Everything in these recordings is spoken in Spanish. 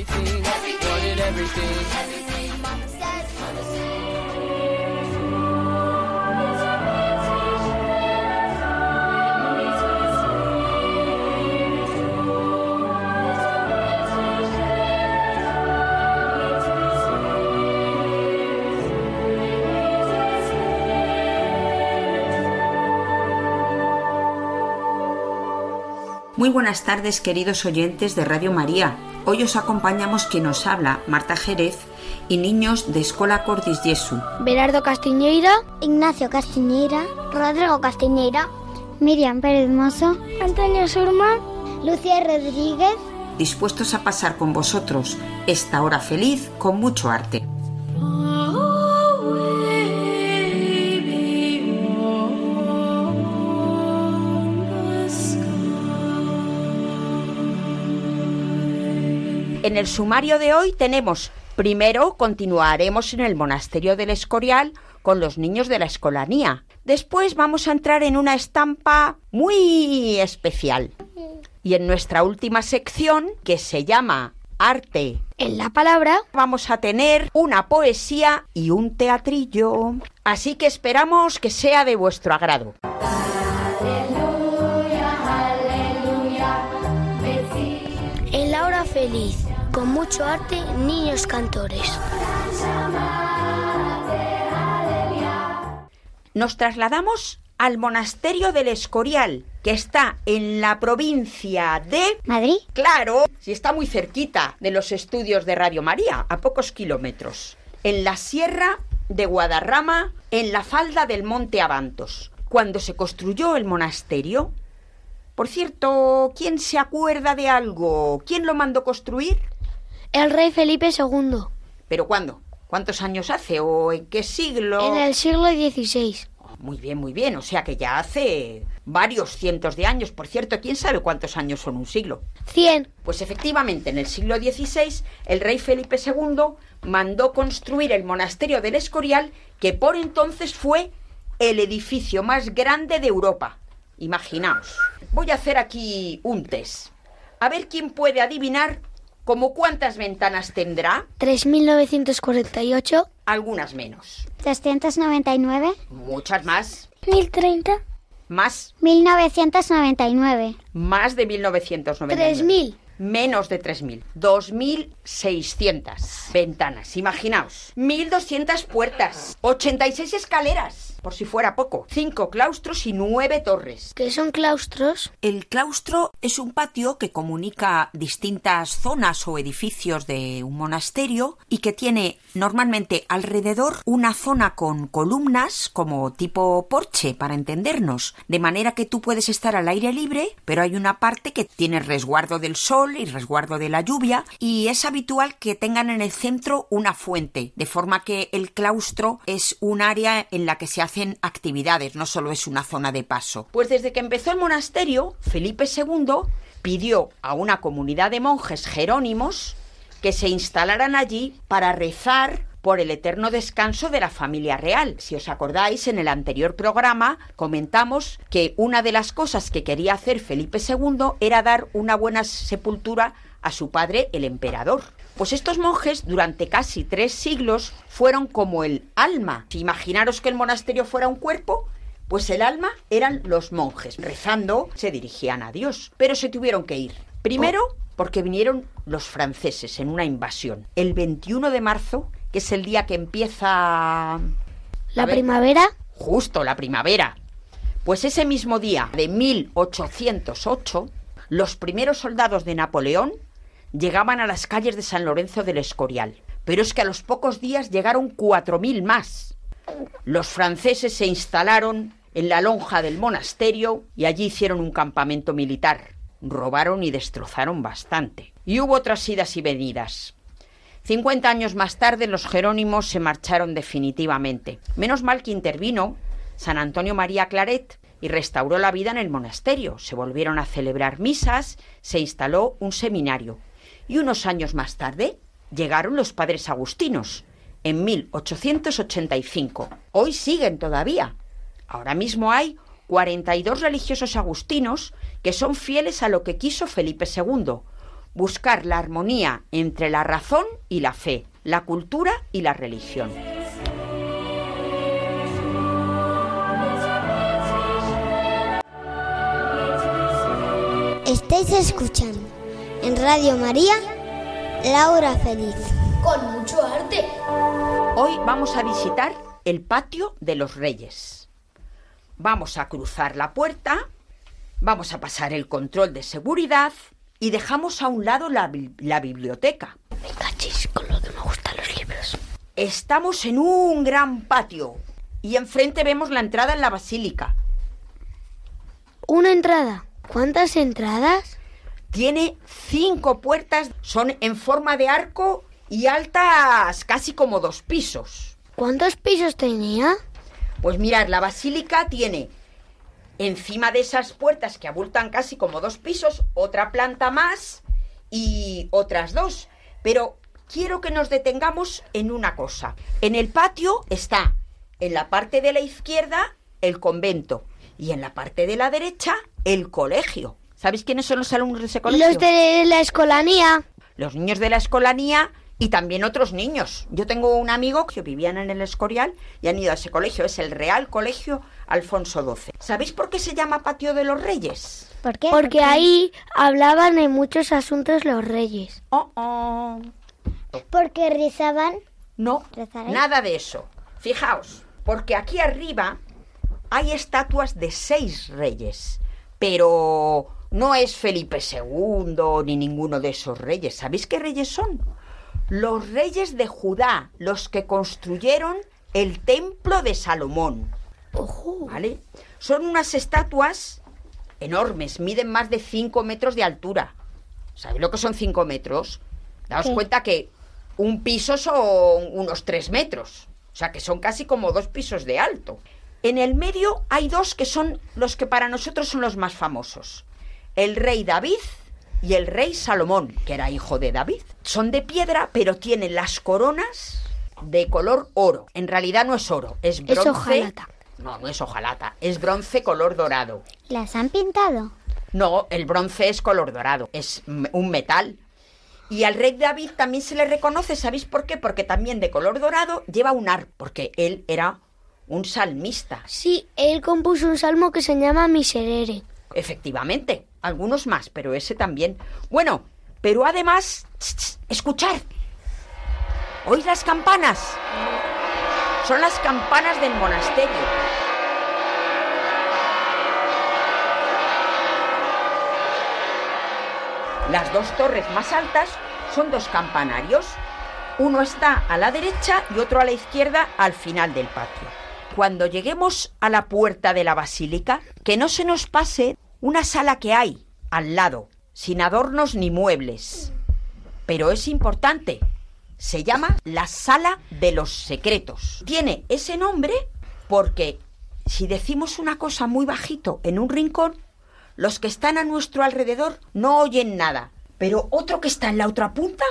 everything, everything. more everything. everything. Muy buenas tardes, queridos oyentes de Radio María. Hoy os acompañamos quien nos habla, Marta Jerez, y niños de Escola Cordis Jesu. Berardo Castiñeira, Ignacio Castiñeira, Rodrigo Castiñeira, Miriam Pérez Mozo, Antonio Surma, Lucía Rodríguez. dispuestos a pasar con vosotros esta hora feliz con mucho arte. En el sumario de hoy tenemos, primero continuaremos en el monasterio del Escorial con los niños de la escolanía. Después vamos a entrar en una estampa muy especial. Y en nuestra última sección, que se llama Arte, En la palabra, vamos a tener una poesía y un teatrillo. Así que esperamos que sea de vuestro agrado. en la hora feliz, con mucho arte, niños cantores. Nos trasladamos al monasterio del Escorial, que está en la provincia de ¿Madrid? Claro, si está muy cerquita de los estudios de Radio María, a pocos kilómetros. En la sierra de Guadarrama, en la falda del monte Abantos. Cuando se construyó el monasterio. Por cierto, ¿quién se acuerda de algo? ¿Quién lo mandó construir? El rey Felipe II, ¿Pero cuándo? ¿Cuántos años hace? ¿O en qué siglo? en el siglo XVI. Muy bien, muy bien. O sea que ya hace varios cientos de años. Por cierto, ¿quién sabe cuántos años son un siglo? 100. Pues efectivamente, en el siglo XVI, el rey Felipe II mandó construir el monasterio del Escorial, que por entonces fue el edificio más grande de Europa. Imaginaos. Voy a hacer aquí un test. A ver quién puede adivinar como cuántas ventanas tendrá. 3.948. Algunas menos. 399. Muchas más. 1030. Más. 1999. Más de 1999. 3000. Menos de 3.000. 2.600 ventanas. Imaginaos. 1.200 puertas. 86 escaleras. Por si fuera poco. 5 claustros y 9 torres. ¿Qué son claustros? El claustro es un patio que comunica distintas zonas o edificios de un monasterio y que tiene normalmente alrededor una zona con columnas como tipo porche para entendernos, de manera que tú puedes estar al aire libre, pero hay una parte que tiene resguardo del sol y resguardo de la lluvia y es habitual que tengan en el centro una fuente, de forma que el claustro es un área en la que se hacen actividades, no solo es una zona de paso. Pues desde que empezó el monasterio, Felipe II pidió a una comunidad de monjes jerónimos que se instalaran allí para rezar por el eterno descanso de la familia real. Si os acordáis, en el anterior programa comentamos que una de las cosas que quería hacer Felipe II era dar una buena sepultura a su padre, el emperador. Pues estos monjes durante casi tres siglos fueron como el alma. Si imaginaros que el monasterio fuera un cuerpo, pues el alma eran los monjes. Rezando se dirigían a Dios, pero se tuvieron que ir. Primero, porque vinieron los franceses en una invasión. El 21 de marzo, que es el día que empieza... ¿La ver, primavera? Justo la primavera. Pues ese mismo día de 1808, los primeros soldados de Napoleón llegaban a las calles de San Lorenzo del Escorial. Pero es que a los pocos días llegaron 4.000 más. Los franceses se instalaron en la lonja del monasterio y allí hicieron un campamento militar. robaron y destrozaron bastante. Y hubo otras idas y venidas. Cincuenta años más tarde los Jerónimos se marcharon definitivamente. Menos mal que intervino San Antonio María Claret y restauró la vida en el monasterio. Se volvieron a celebrar misas, se instaló un seminario. Y unos años más tarde llegaron los padres agustinos, en 1885. Hoy siguen todavía. Ahora mismo hay 42 religiosos agustinos que son fieles a lo que quiso Felipe II, buscar la armonía entre la razón y la fe, la cultura y la religión. Estáis escuchando en Radio María Laura Feliz. Con mucho arte. Hoy vamos a visitar el patio de los reyes. Vamos a cruzar la puerta, vamos a pasar el control de seguridad y dejamos a un lado la, bi- la biblioteca. Me cachis con lo que me gustan los libros. Estamos en un gran patio y enfrente vemos la entrada en la basílica. Una entrada. ¿Cuántas entradas? Tiene cinco puertas, son en forma de arco y altas casi como dos pisos. ¿Cuántos pisos tenía? Pues mirad, la basílica tiene encima de esas puertas que abultan casi como dos pisos, otra planta más y otras dos. Pero quiero que nos detengamos en una cosa. En el patio está, en la parte de la izquierda, el convento y en la parte de la derecha, el colegio. ¿Sabéis quiénes son los alumnos de ese colegio? Los de la escolanía. los niños de la escolanía y también otros niños. Yo tengo un amigo que vivían en el Escorial y han ido a ese colegio. Es el Real Colegio Alfonso XII. ¿Sabéis por qué se llama Patio de los Reyes? ¿Por qué? Porque ahí hablaban de muchos asuntos los reyes. Oh, oh. Porque rezaban. No, ¿Rezaréis? nada de eso. Fijaos, porque aquí arriba hay estatuas de seis reyes, pero no es Felipe II ni ninguno de esos reyes. ¿Sabéis qué reyes son? Los reyes de Judá, los que construyeron el templo de Salomón. ¿Vale? Son unas estatuas enormes, miden más de 5 metros de altura. ¿Sabéis lo que son 5 metros? Daos cuenta que un piso son unos 3 metros. O sea que son casi como dos pisos de alto. En el medio hay dos que son los que para nosotros son los más famosos. El rey David y el rey Salomón, que era hijo de David. Son de piedra, pero tienen las coronas de color oro. En realidad no es oro, es bronce. hojalata. No, no es hojalata, es bronce color dorado. ¿Las han pintado? No, el bronce es color dorado, es un metal. Y al rey David también se le reconoce, ¿sabéis por qué? Porque también de color dorado lleva un ar, porque él era un salmista. Sí, él compuso un salmo que se llama Miserere. Efectivamente, algunos más, pero ese también. Bueno, pero además, ch, ch, escuchar. ¿Oís las campanas? Son las campanas del monasterio. Las dos torres más altas son dos campanarios. Uno está a la derecha y otro a la izquierda al final del patio. Cuando lleguemos a la puerta de la basílica, que no se nos pase una sala que hay al lado, sin adornos ni muebles. Pero es importante. Se llama la Sala de los Secretos. Tiene ese nombre porque si decimos una cosa muy bajito en un rincón, los que están a nuestro alrededor no oyen nada. Pero otro que está en la otra punta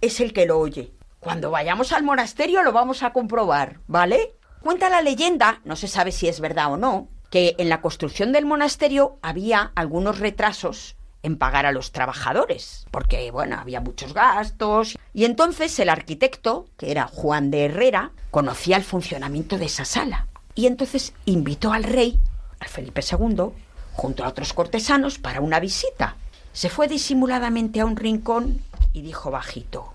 es el que lo oye. Cuando vayamos al monasterio lo vamos a comprobar, ¿vale? Cuenta la leyenda, no se sabe si es verdad o no, que en la construcción del monasterio había algunos retrasos en pagar a los trabajadores, porque bueno, había muchos gastos. Y entonces el arquitecto, que era Juan de Herrera, conocía el funcionamiento de esa sala. Y entonces invitó al rey, al Felipe II, junto a otros cortesanos, para una visita. Se fue disimuladamente a un rincón y dijo bajito,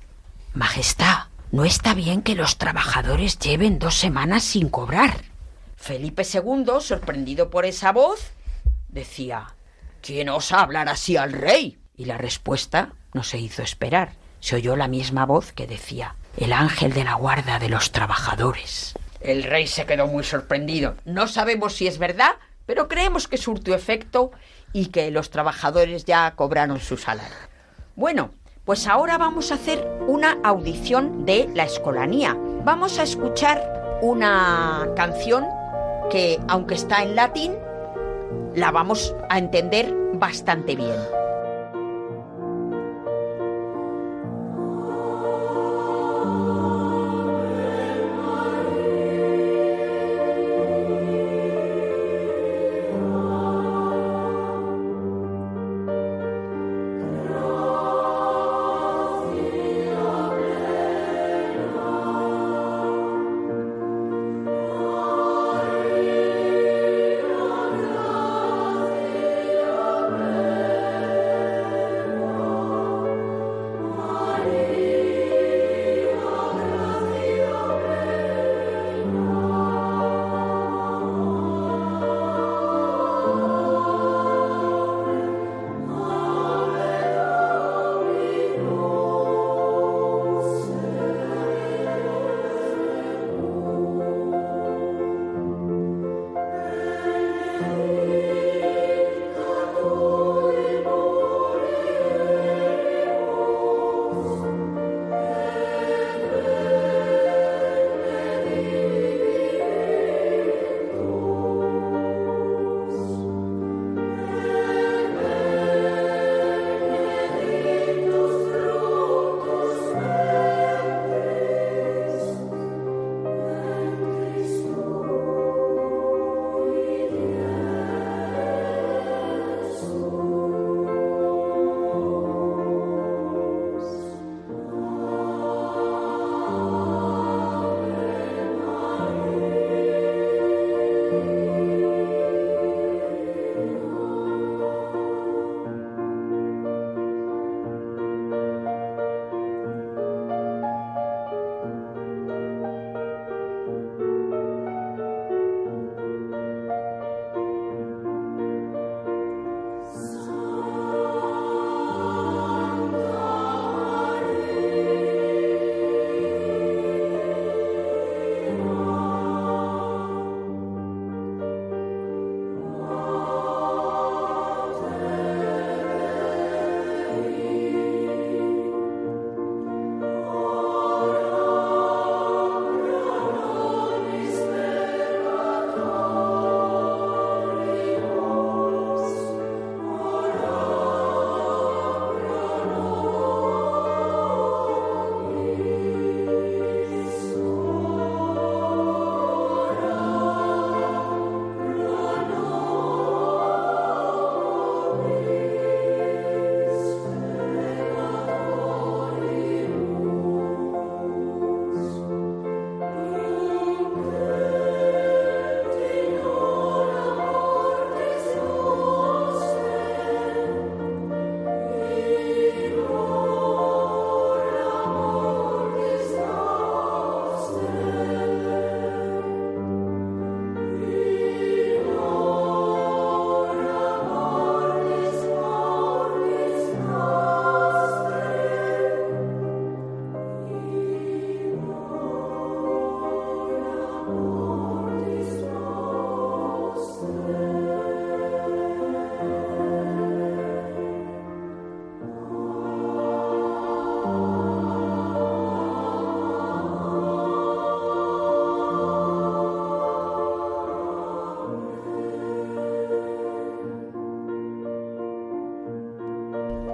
Majestad, no está bien que los trabajadores lleven dos semanas sin cobrar. Felipe II, sorprendido por esa voz, decía, ¿Quién osa hablar así al rey? Y la respuesta no se hizo esperar. Se oyó la misma voz que decía, el ángel de la guarda de los trabajadores. El rey se quedó muy sorprendido. No sabemos si es verdad, pero creemos que surtió efecto y que los trabajadores ya cobraron su salario. Bueno, pues ahora vamos a hacer una audición de la escolanía. Vamos a escuchar una canción que, aunque está en latín, la vamos a entender bastante bien.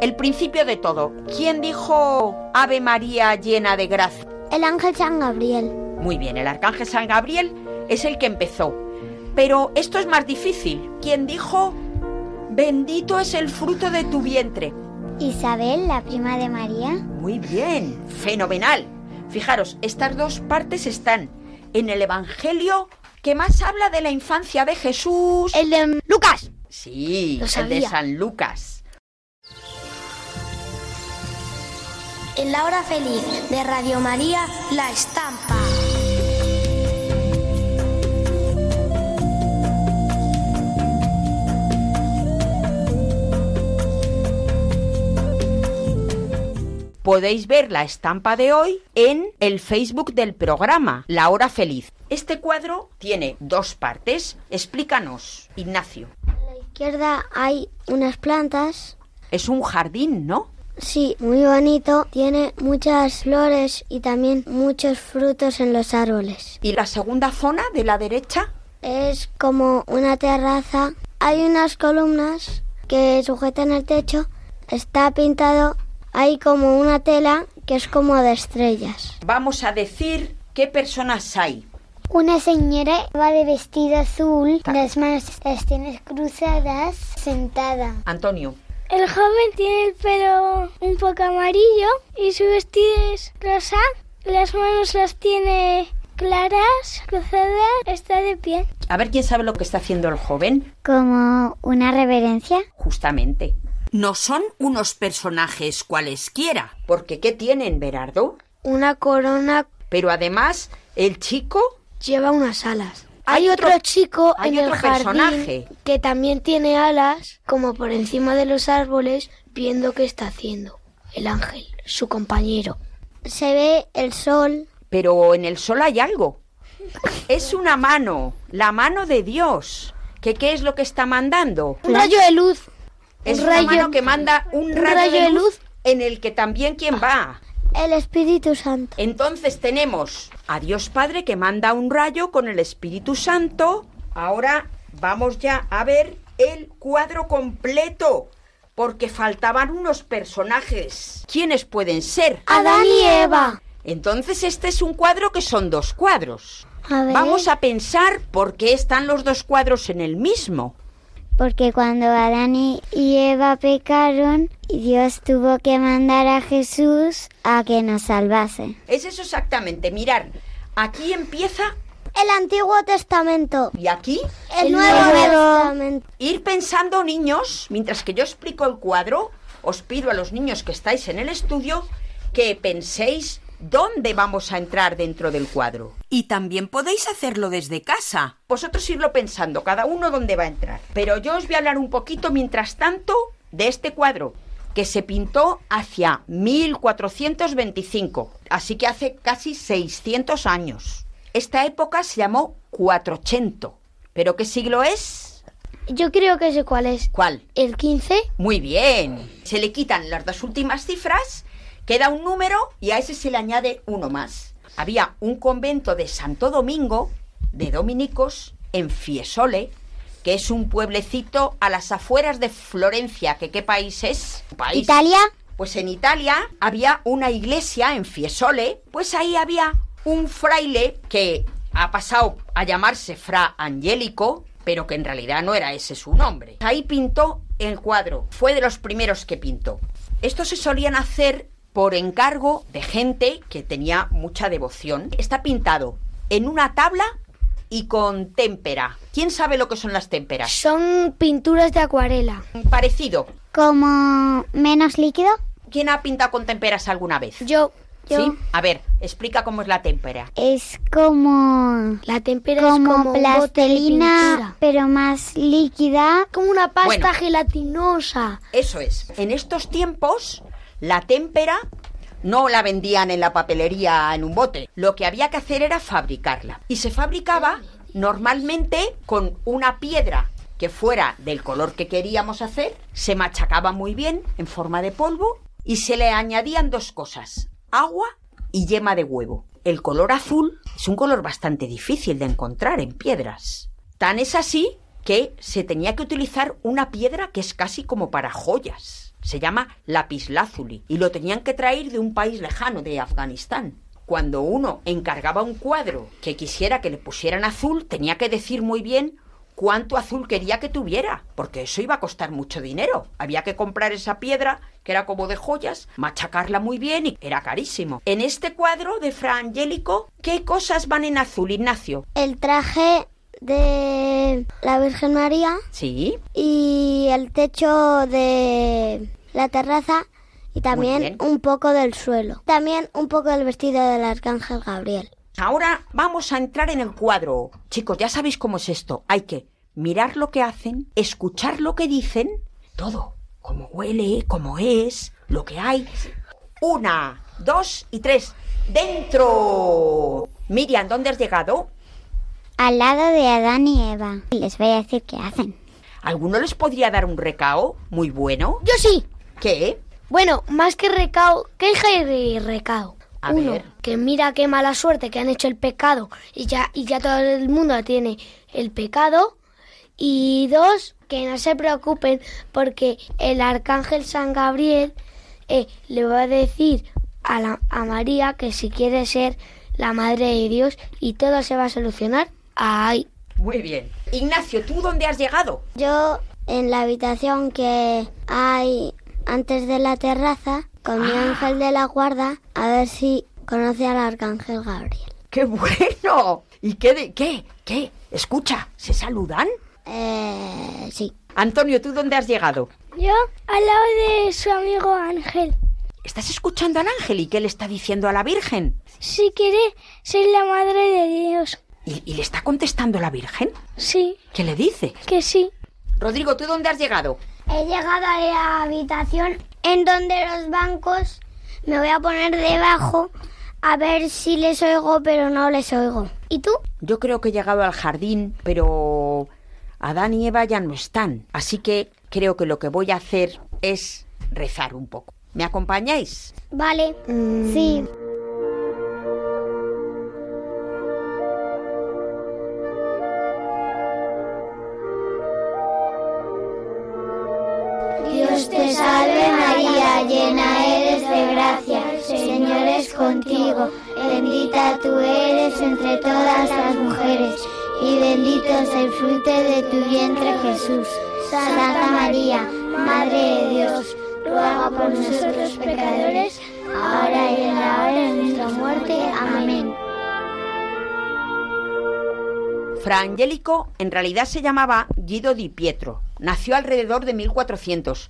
El principio de todo. ¿Quién dijo Ave María llena de gracia? El ángel San Gabriel. Muy bien, el arcángel San Gabriel es el que empezó. Pero esto es más difícil. ¿Quién dijo Bendito es el fruto de tu vientre? Isabel, la prima de María. Muy bien, fenomenal. Fijaros, estas dos partes están en el Evangelio que más habla de la infancia de Jesús. El de Lucas. Sí, el de. San Lucas. En la hora feliz de Radio María, la estampa. Podéis ver la estampa de hoy en el Facebook del programa La Hora Feliz. Este cuadro tiene dos partes. Explícanos, Ignacio. A la izquierda hay unas plantas. Es un jardín, ¿no? Sí, muy bonito. Tiene muchas flores y también muchos frutos en los árboles. ¿Y la segunda zona de la derecha? Es como una terraza. Hay unas columnas que sujetan el techo. Está pintado. Hay como una tela que es como de estrellas. Vamos a decir qué personas hay. Una señora va de vestido azul, las manos las tiene cruzadas, sentada. Antonio. El joven tiene el pelo un poco amarillo y su vestido es rosa. Las manos las tiene claras, cruzadas, está de pie. A ver quién sabe lo que está haciendo el joven. Como una reverencia. Justamente. No son unos personajes cualesquiera. Porque ¿qué tienen, Berardo? Una corona Pero además, el chico lleva unas alas. Hay otro- otro, chico hay en el otro jardín personaje. que también tiene alas, como por encima de los árboles, viendo qué está haciendo. El ángel, su compañero. Se ve el sol. Pero en el sol hay algo. Es una mano, la mano de Dios. ¿Que qué es lo que está mandando? Un rayo de luz. Es un una mano que manda un un rayo, rayo de de luz, luz. en el que también quién va. El Espíritu Santo. Entonces tenemos a Dios Padre que manda un rayo con el Espíritu Santo. Ahora vamos ya a ver el cuadro completo, porque faltaban unos personajes. ¿Quiénes pueden ser? Adán y Eva. Entonces este es un cuadro que son dos cuadros. A ver. Vamos a pensar por qué están los dos cuadros en el mismo. Porque cuando Adán y Eva pecaron, Dios tuvo que mandar a Jesús a que nos salvase. Es eso exactamente. Mirar, aquí empieza El Antiguo Testamento. y aquí El, El Nuevo, Nuevo. Testamento. Ir pensando, niños, mientras que yo explico el cuadro, os pido a los niños que estáis en el estudio que penséis dónde vamos a entrar dentro del cuadro. Y también podéis hacerlo desde casa. Vosotros irlo pensando, cada uno dónde va a entrar. Pero yo os voy a hablar un poquito, mientras tanto, de este cuadro, que se pintó hacia 1425, así que hace casi 600 años. Esta época se llamó Cuatrocientos. ¿Pero qué siglo es? Yo creo que sé cuál es. ¿Cuál? El 15. Muy bien. Se le quitan las dos últimas cifras, queda un número y a ese se le añade uno más. Había un convento de Santo Domingo, de dominicos, en Fiesole, que es un pueblecito a las afueras de Florencia, que qué país es? País. ¿Italia? Pues en Italia había una iglesia en Fiesole, pues ahí había un fraile que ha pasado a llamarse Fra Angélico, pero que en realidad no era ese su nombre. Ahí pintó el cuadro, fue de los primeros que pintó. Estos se solían hacer por encargo de gente que tenía mucha devoción. Está pintado en una tabla y con témpera. ¿Quién sabe lo que son las témperas? Son pinturas de acuarela. Parecido. ¿Como menos líquido? ¿Quién ha pintado con témperas alguna vez? Yo. Yo. ¿Sí? A ver, explica cómo es la témpera. Es como... La témpera como, es como plastelina, pero más líquida. Como una pasta Bueno. gelatinosa. Eso es. En estos tiempos, la témpera no la vendían en la papelería en un bote. Lo que había que hacer era fabricarla. Y se fabricaba normalmente con una piedra que fuera del color que queríamos hacer, se machacaba muy bien en forma de polvo y se le añadían dos cosas, agua y yema de huevo. El color azul es un color bastante difícil de encontrar en piedras. Tan es así que se tenía que utilizar una piedra que es casi como para joyas. Se llama lapislázuli y lo tenían que traer de un país lejano, de Afganistán. Cuando uno encargaba un cuadro que quisiera que le pusieran azul, tenía que decir muy bien cuánto azul quería que tuviera, porque eso iba a costar mucho dinero. Había que comprar esa piedra, que era como de joyas, machacarla muy bien y era carísimo. En este cuadro de Fra Angélico, ¿qué cosas van en azul, Ignacio? El traje de la Virgen María Sí, y el techo de la terraza y también un poco del suelo. También un poco del vestido del arcángel Gabriel. Ahora vamos a entrar en el cuadro. Chicos, ya sabéis cómo es esto. Hay que mirar lo que hacen, escuchar lo que dicen, todo. Cómo huele, cómo es, lo que hay. Una, dos y tres. ¡Dentro! Miriam, ¿dónde has llegado? Al lado de Adán y Eva. Les voy a decir qué hacen. ¿Alguno les podría dar un recao muy bueno? Yo sí. ¿Qué? Bueno, más que recao, queja y recao. A Uno, ver. que mira qué mala suerte que han hecho el pecado y ya, y ya todo el mundo tiene el pecado. Y dos, que no se preocupen porque el arcángel San Gabriel eh, le va a decir a, la, a María que si quiere ser la madre de Dios y todo se va a solucionar ahí. Muy bien. Ignacio, ¿tú dónde has llegado? Yo en la habitación que hay antes de la terraza con mi ángel de la guarda a ver si conoce al arcángel Gabriel. ¡Qué bueno! ¿Y qué de qué? ¿Qué? Escucha, ¿se saludan? Eh, sí. Antonio, ¿tú dónde has llegado? Yo al lado de su amigo Ángel. ¿Estás escuchando al ángel y qué le está diciendo a la Virgen? Si quiere ser la madre de Dios. ¿Y, y le está contestando la Virgen? Sí, ¿Qué le dice? que sí. Rodrigo, ¿tú dónde has llegado? He llegado a la habitación en donde los bancos me voy a poner debajo a ver si les oigo, pero no les oigo. ¿Y tú? Yo creo que he llegado al jardín, pero Adán y Eva ya no están. Así que creo que lo que voy a hacer es rezar un poco. ¿Me acompañáis? Vale. Sí. Fruto de tu vientre Jesús. Santa María, Madre de Dios, ruega por nosotros pecadores, ahora y en la hora de nuestra muerte. Amén. Fra Angelico en realidad se llamaba Guido di Pietro. Nació alrededor de 1400.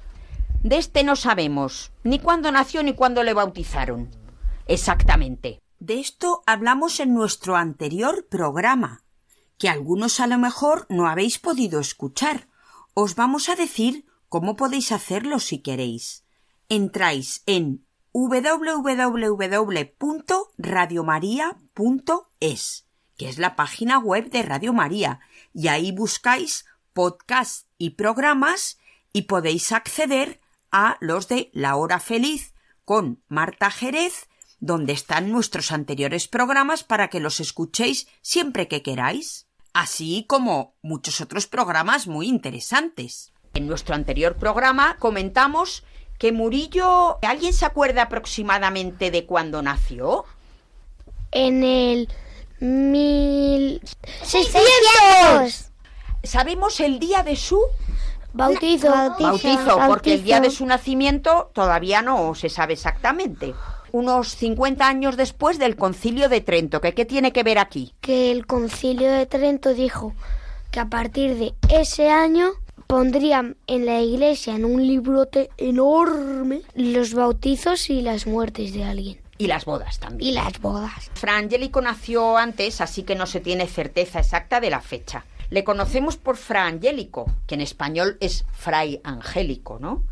De este no sabemos ni cuándo nació ni cuándo le bautizaron. Exactamente. De esto hablamos en nuestro anterior programa, que algunos a lo mejor no habéis podido escuchar. Os vamos a decir cómo podéis hacerlo si queréis. Entráis en www.radiomaria.es, que es la página web de Radio María, y ahí buscáis podcasts y programas y podéis acceder a los de La Hora Feliz con Marta Jerez, donde están nuestros anteriores programas para que los escuchéis siempre que queráis, así como muchos otros programas muy interesantes. En nuestro anterior programa comentamos que Murillo. ¿Alguien se acuerda aproximadamente de cuándo nació? En el 1600. ¿Sabemos el día de su Bautizo. bautizo? Porque el día de su nacimiento todavía no se sabe exactamente. Unos 50 años después del concilio de Trento. ¿que ¿Qué tiene que ver aquí? Que el concilio de Trento dijo que a partir de ese año pondrían en la iglesia en un librote enorme los bautizos y las muertes de alguien. Y las bodas también. Y las bodas. Fra Angelico nació antes, así que no se tiene certeza exacta de la fecha. Le conocemos por Fra Angelico, que en español es Fray Angélico, ¿no?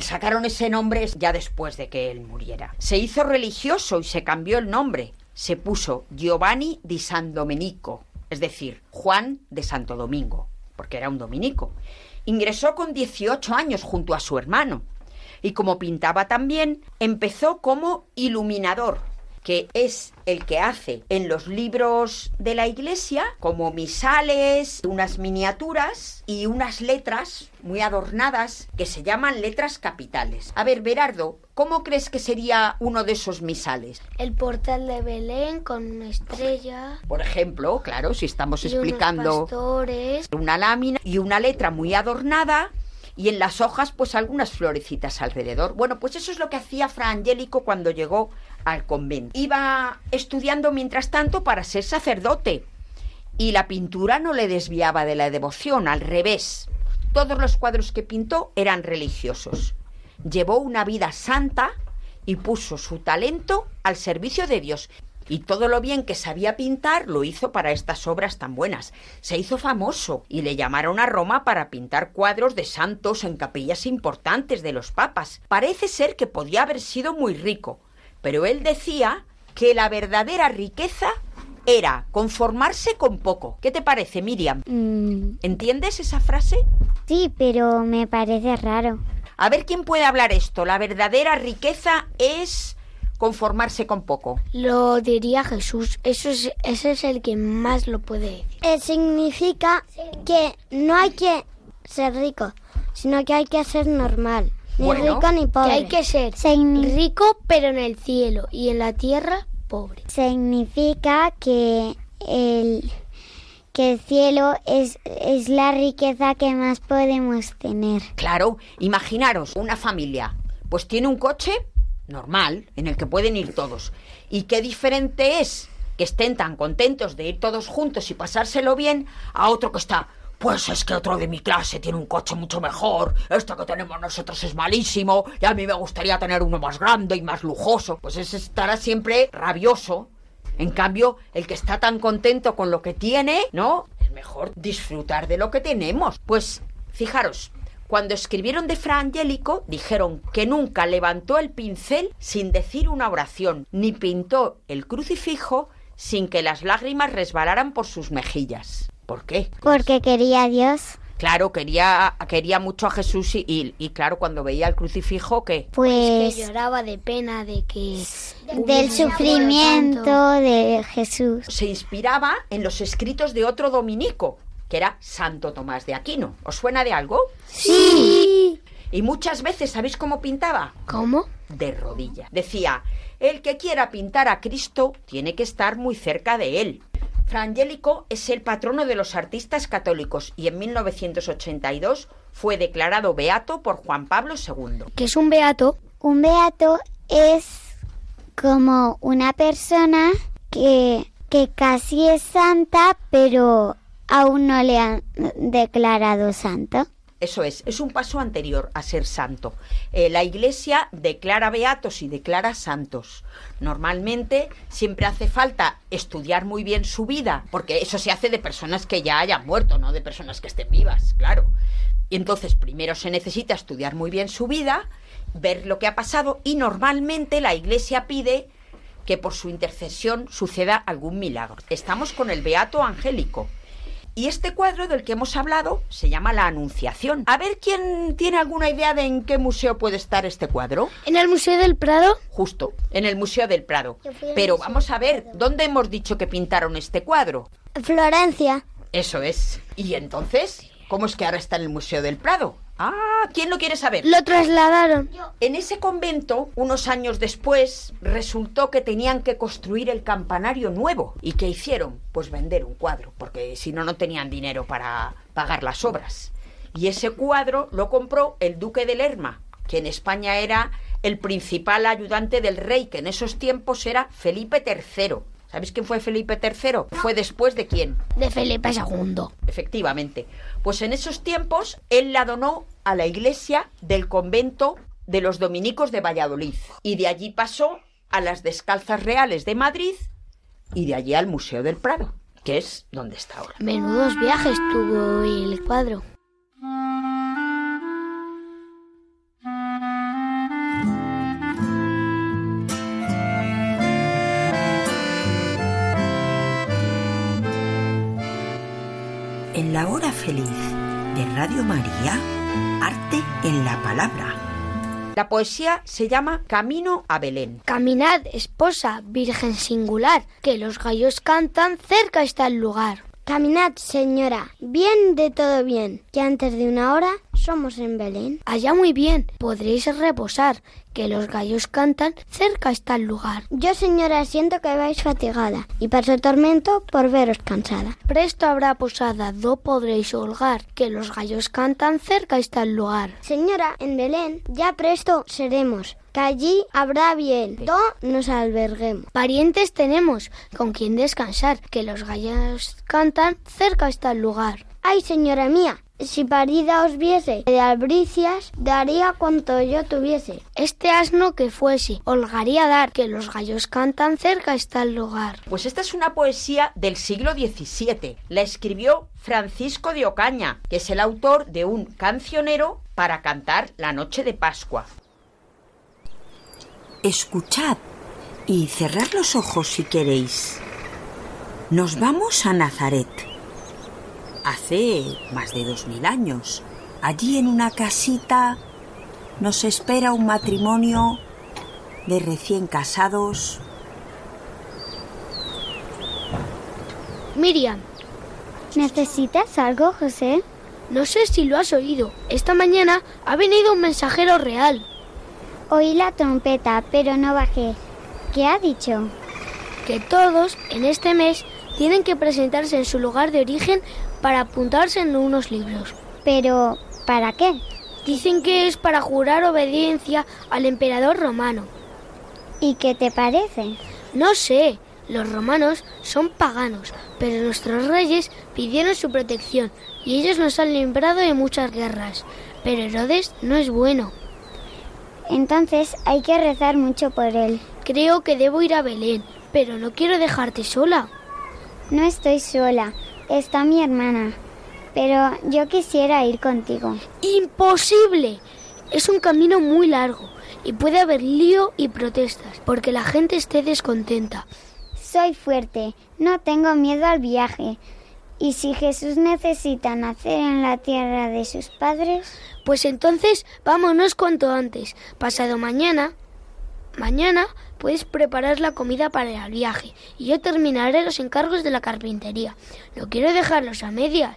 Sacaron ese nombre ya después de que él muriera. Se hizo religioso y se cambió el nombre. Se puso Giovanni di San Domenico, es decir, Juan de Santo Domingo, porque era un dominico. Ingresó con 18 años junto a su hermano y como pintaba también, empezó como iluminador, que es el que hace en los libros de la iglesia, como misales, unas miniaturas y unas letras muy adornadas que se llaman letras capitales. A ver, Berardo, ¿cómo crees que sería uno de esos misales? El portal de Belén con una estrella. Por ejemplo, claro, si estamos y unos explicando pastores. una lámina y una letra muy adornada y en las hojas pues algunas florecitas alrededor. Bueno, pues eso es lo que hacía Fra Angélico cuando llegó al convento. Iba estudiando mientras tanto para ser sacerdote y la pintura no le desviaba de la devoción, al revés. Todos los cuadros que pintó eran religiosos. Llevó una vida santa y puso su talento al servicio de Dios. Y todo lo bien que sabía pintar lo hizo para estas obras tan buenas. Se hizo famoso y le llamaron a Roma para pintar cuadros de santos en capillas importantes de los papas. Parece ser que podía haber sido muy rico, pero él decía que la verdadera riqueza era conformarse con poco. ¿Qué te parece, Miriam? Mm, ¿Entiendes esa frase? sí, pero me parece raro. A ver quién puede hablar esto. La verdadera riqueza es conformarse con poco. Lo diría Jesús. Eso es, ese es el que más lo puede decir. Eh, significa que no hay que ser rico, sino que hay que ser normal. Ni Bueno, rico ni Que pobre. hay que ser Signi- rico, pero en el cielo y en la tierra, pobre. significa que el, que el cielo es, es la riqueza que más podemos tener. Claro, imaginaros una familia, pues tiene un coche normal en el que pueden ir todos. ¿Y qué diferente es que estén tan contentos de ir todos juntos y pasárselo bien a otro que está, pues es que otro de mi clase tiene un coche mucho mejor, este que tenemos nosotros es malísimo y a mí me gustaría tener uno más grande y más lujoso? Pues ese estará siempre rabioso. En cambio, el que está tan contento con lo que tiene, ¿no? Es mejor disfrutar de lo que tenemos. Pues, fijaros, cuando escribieron de Fra Angélico, dijeron que nunca levantó el pincel sin decir una oración, ni pintó el crucifijo sin que las lágrimas resbalaran por sus mejillas. ¿Por qué? Porque quería a Dios, Claro, quería, quería mucho a Jesús y, y- y claro, cuando veía el crucifijo, ¿qué? pues que lloraba de pena de que del sufrimiento de Jesús. se inspiraba en los escritos de otro dominico, que era Santo Tomás de Aquino. ¿Os suena de algo? Sí. Y muchas veces, ¿sabéis cómo pintaba? ¿Cómo? De rodilla. Decía, el que quiera pintar a Cristo tiene que estar muy cerca de él. Fra Angélico es el patrono de los artistas católicos y en 1982 fue declarado beato por Juan Pablo II. Que es un beato. Un beato es como una persona que, que casi es santa, pero aún no le han declarado santo. Eso es, es un paso anterior a ser santo. Eh, la Iglesia declara beatos y declara santos. Normalmente siempre hace falta estudiar muy bien su vida, porque eso se hace de personas que ya hayan muerto, no de personas que estén vivas, claro. Y entonces primero se necesita estudiar muy bien su vida, ver lo que ha pasado y normalmente la Iglesia pide que por su intercesión suceda algún milagro. Estamos con el Beato Angélico. Y este cuadro del que hemos hablado se llama La Anunciación. A ver quién tiene alguna idea de en qué museo puede estar este cuadro. En el Museo del Prado. Justo, en el Museo del Prado. Pero vamos a ver, ¿dónde hemos dicho que pintaron este cuadro? Florencia. Eso es. ¿Y entonces? ¿Cómo es que ahora está en el Museo del Prado? Ah, ¿quién lo quiere saber? Lo trasladaron. En ese convento, unos años después, resultó que tenían que construir el campanario nuevo. ¿Y qué hicieron? Pues vender un cuadro, porque si no, no tenían dinero para pagar las obras. Y ese cuadro lo compró el duque de Lerma, que en España era el principal ayudante del rey, que en esos tiempos era Felipe III. ¿Sabéis quién fue Felipe III? Fue después de quién? De Felipe II. Efectivamente. Pues en esos tiempos él la donó a la iglesia del convento de los dominicos de Valladolid. Y de allí pasó a las Descalzas Reales de Madrid y de allí al Museo del Prado, que es donde está ahora. Menudos viajes tuvo el cuadro. En la hora feliz de Radio María, arte en la palabra. La poesía se llama Camino a Belén. Caminad, esposa, virgen singular, que los gallos cantan, cerca está el lugar. Caminad, señora, bien de todo bien, que antes de una hora somos en Belén. Allá muy bien, podréis reposar, que los gallos cantan, cerca está el lugar. Yo, señora, siento que vais fatigada y paso tormento por veros cansada. Presto habrá posada, do podréis holgar, que los gallos cantan, cerca está el lugar. Señora, en Belén ya presto seremos, que allí habrá bien, do nos alberguemos. Parientes tenemos, con quien descansar, que los gallos cantan, cerca está el lugar. Ay, señora mía, si parida os viese de albricias, daría cuanto yo tuviese. Este asno que fuese, holgaría dar, que los gallos cantan, cerca está el lugar. Pues esta es una poesía del siglo XVII. La escribió Francisco de Ocaña, que es el autor de un cancionero para cantar la noche de Pascua. Escuchad y cerrad los ojos si queréis. Nos vamos a Nazaret. Hace más de dos mil años. Allí en una casita nos espera un matrimonio de recién casados. Miriam, ¿Necesitas algo, José? no sé si lo has oído. Esta mañana ha venido un mensajero real. Oí la trompeta, pero no bajé. ¿Qué ha dicho? que todos en este mes tienen que presentarse en su lugar de origen para apuntarse en unos libros. Pero, ¿para qué? Dicen que es para jurar obediencia al emperador romano. ¿Y qué te parece? No sé, los romanos son paganos, pero nuestros reyes pidieron su protección y ellos nos han librado de muchas guerras. Pero Herodes no es bueno. Entonces hay que rezar mucho por él. Creo que debo ir a Belén, pero no quiero dejarte sola. No estoy sola, está mi hermana. Pero yo quisiera ir contigo. ¡Imposible! Es un camino muy largo y puede haber lío y protestas porque la gente esté descontenta. Soy fuerte, no tengo miedo al viaje. Y si Jesús necesita nacer en la tierra de sus padres, Pues entonces vámonos cuanto antes. Pasado mañana, mañana puedes preparar la comida para el viaje y yo terminaré los encargos de la carpintería. No quiero dejarlos a medias.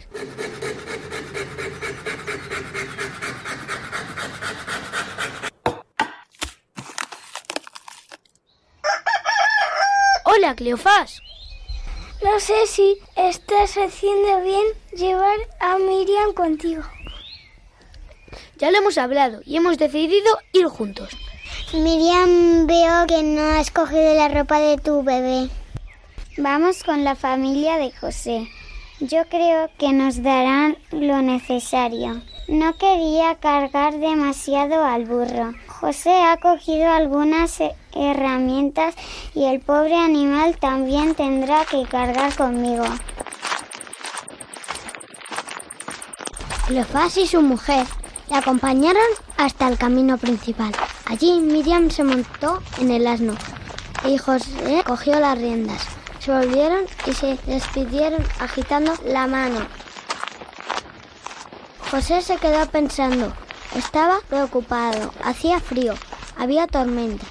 Hola, Cleofás. No sé si estás haciendo bien llevar a Miriam contigo. Ya lo hemos hablado y hemos decidido ir juntos. Miriam, veo que no has cogido la ropa de tu bebé. Vamos con la familia de José. Yo creo que nos darán lo necesario. No quería cargar demasiado al burro. José ha cogido algunas herramientas y el pobre animal también tendrá que cargar conmigo. Cleofás y su mujer le acompañaron hasta el camino principal. Allí Miriam se montó en el asno y José cogió las riendas. Se volvieron y se despidieron agitando la mano. José se quedó pensando. Estaba preocupado. Hacía frío. Había tormenta.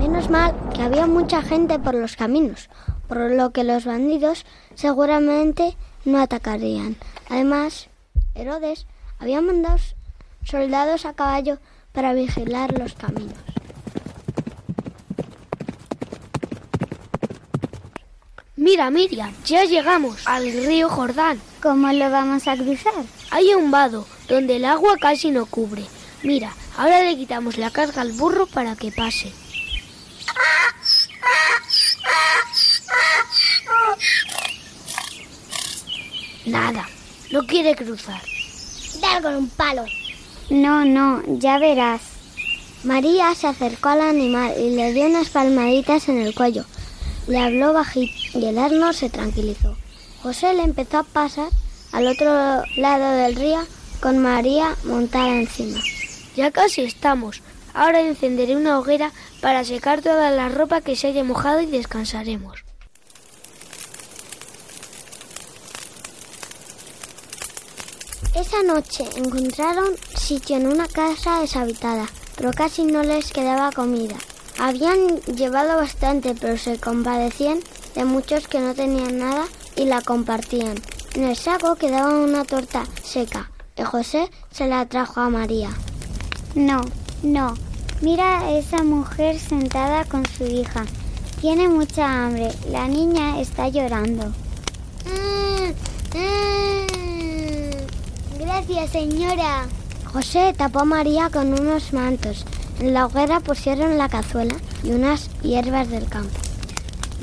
Menos mal que había mucha gente por los caminos, por lo que los bandidos seguramente no atacarían. Además, Herodes había mandado soldados a caballo para vigilar los caminos. Mira, Miriam, ya llegamos al río Jordán. ¿Cómo lo vamos a cruzar? Hay un vado donde el agua casi no cubre. Mira, ahora le quitamos la carga al burro para que pase. Nada, no quiere cruzar. Dar con un palo. No, no, ya verás. María se acercó al animal y le dio unas palmaditas en el cuello. Le habló bajito y el asno se tranquilizó. José le empezó a pasar al otro lado del río con María montada encima. Ya casi estamos. Ahora encenderé una hoguera para secar toda la ropa que se haya mojado y descansaremos. Esa noche encontraron sitio en una casa deshabitada, pero casi no les quedaba comida. Habían llevado bastante, pero se compadecían de muchos que no tenían nada y la compartían. En el saco quedaba una torta seca y José se la trajo a María. No, no. Mira a esa mujer sentada con su hija. Tiene mucha hambre. La niña está llorando. Gracias, señora. José tapó a María con unos mantos. En la hoguera pusieron la cazuela y unas hierbas del campo.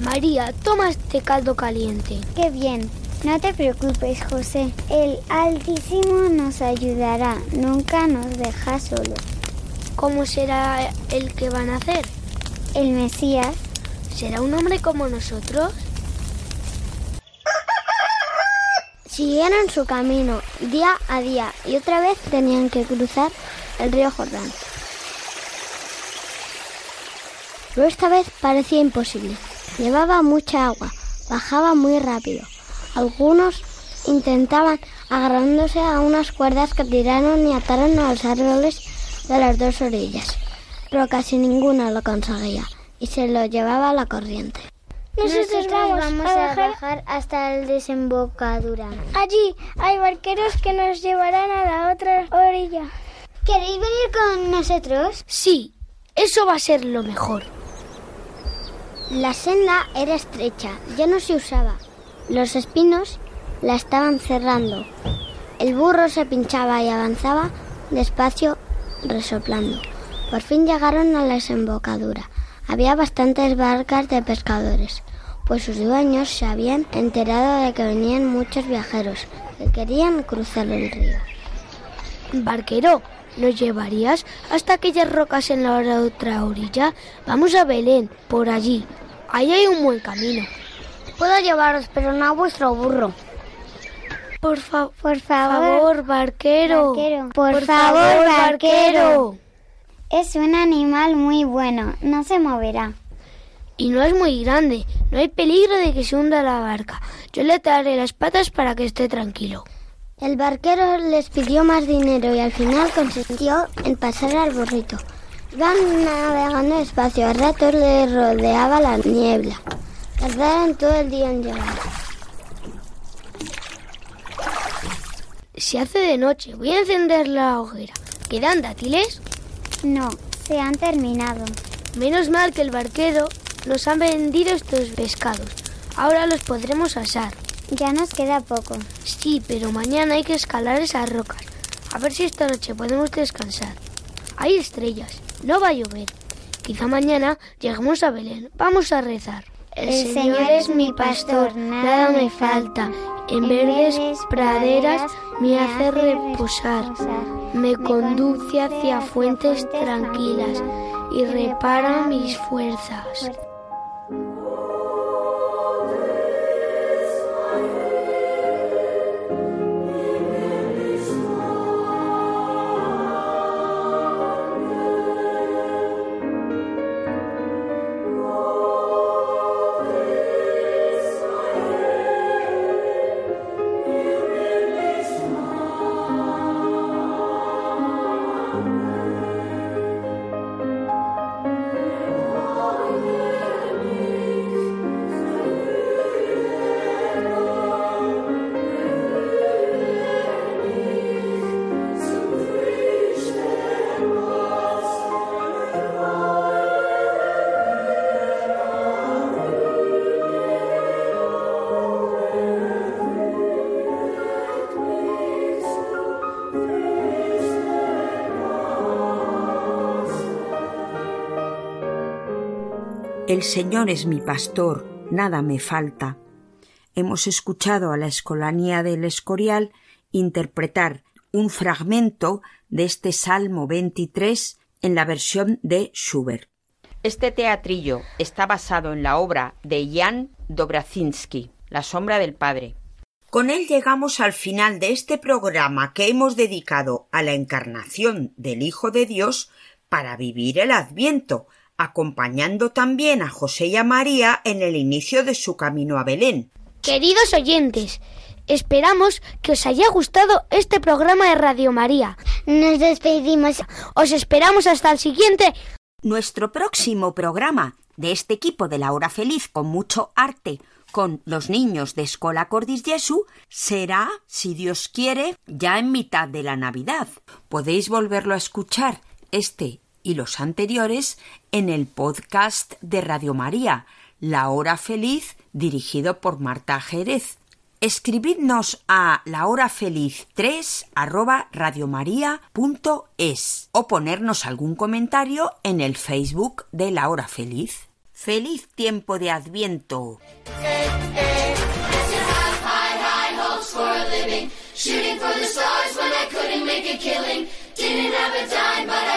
María, toma este caldo caliente. Qué bien. No te preocupes, José. El Altísimo nos ayudará. Nunca nos deja solos. ¿Cómo será el que van a hacer? El Mesías. ¿Será un hombre como nosotros? Siguieron su camino día a día y otra vez tenían que cruzar el río Jordán. Pero esta vez parecía imposible. Llevaba mucha agua, bajaba muy rápido. Algunos intentaban agarrándose a unas cuerdas que tiraron y ataron a los árboles de las dos orillas, pero casi ninguno lo conseguía y se lo llevaba a la corriente. Nosotros vamos, a, bajar hasta el desembocadura. Allí hay barqueros que nos llevarán a la otra orilla. ¿Queréis venir con nosotros? Sí, eso va a ser lo mejor. La senda era estrecha, ya no se usaba. Los espinos la estaban cerrando. El burro se pinchaba y avanzaba despacio, resoplando. Por fin llegaron a la desembocadura. Había bastantes barcas de pescadores, pues sus dueños se habían enterado de que venían muchos viajeros que querían cruzar el río. Barquero, ¿nos llevarías hasta aquellas rocas en la otra orilla? Vamos a Belén, por allí. Ahí hay un buen camino. Puedo llevaros, pero no a vuestro burro. Por, fa Por favor. barquero. Barquero. Por favor, barquero. Es un animal muy bueno, no se moverá. Y no es muy grande, no hay peligro de que se hunda la barca. Yo le ataré las patas para que esté tranquilo. El barquero les pidió más dinero y al final consintió en pasar al burrito. Iban navegando despacio, a ratos le rodeaba la niebla. Tardaron todo el día en llegar. Se hace de noche, voy a encender la hoguera. ¿Quedan dátiles? No, se han terminado. Menos mal que el barquero nos ha vendido estos pescados. Ahora los podremos asar. Ya nos queda poco. Sí, pero mañana hay que escalar esas rocas. A ver si esta noche podemos descansar. Hay estrellas, no va a llover. Quizá mañana lleguemos a Belén. Vamos a rezar. El Señor es mi pastor, nada me falta. En verdes praderas me hace reposar. Me conduce hacia fuentes tranquilas y repara mis fuerzas. El Señor es mi pastor, nada me falta. Hemos escuchado a la Escolanía del Escorial interpretar un fragmento de este Salmo 23 en la versión de Schubert. Este teatrillo está basado en la obra de Jan Dobrazinski, La sombra del padre. Con él llegamos al final de este programa que hemos dedicado a la encarnación del Hijo de Dios para vivir el Adviento, acompañando también a José y a María en el inicio de su camino a Belén. Queridos oyentes, esperamos que os haya gustado este programa de Radio María. Nos despedimos. Os esperamos hasta el siguiente. Nuestro próximo programa de este equipo de la hora feliz con mucho arte con los niños de Escola Cordis Jesu será, si Dios quiere, ya en mitad de la Navidad. Podéis volverlo a escuchar este y los anteriores en el podcast de Radio María, La Hora Feliz, dirigido por Marta Jerez. Escribidnos a lahorafeliz3 arroba o ponernos algún comentario en el Facebook de La Hora Feliz. ¡Feliz tiempo de Adviento! Shooting for the stars when I couldn't make a killing. Didn't but I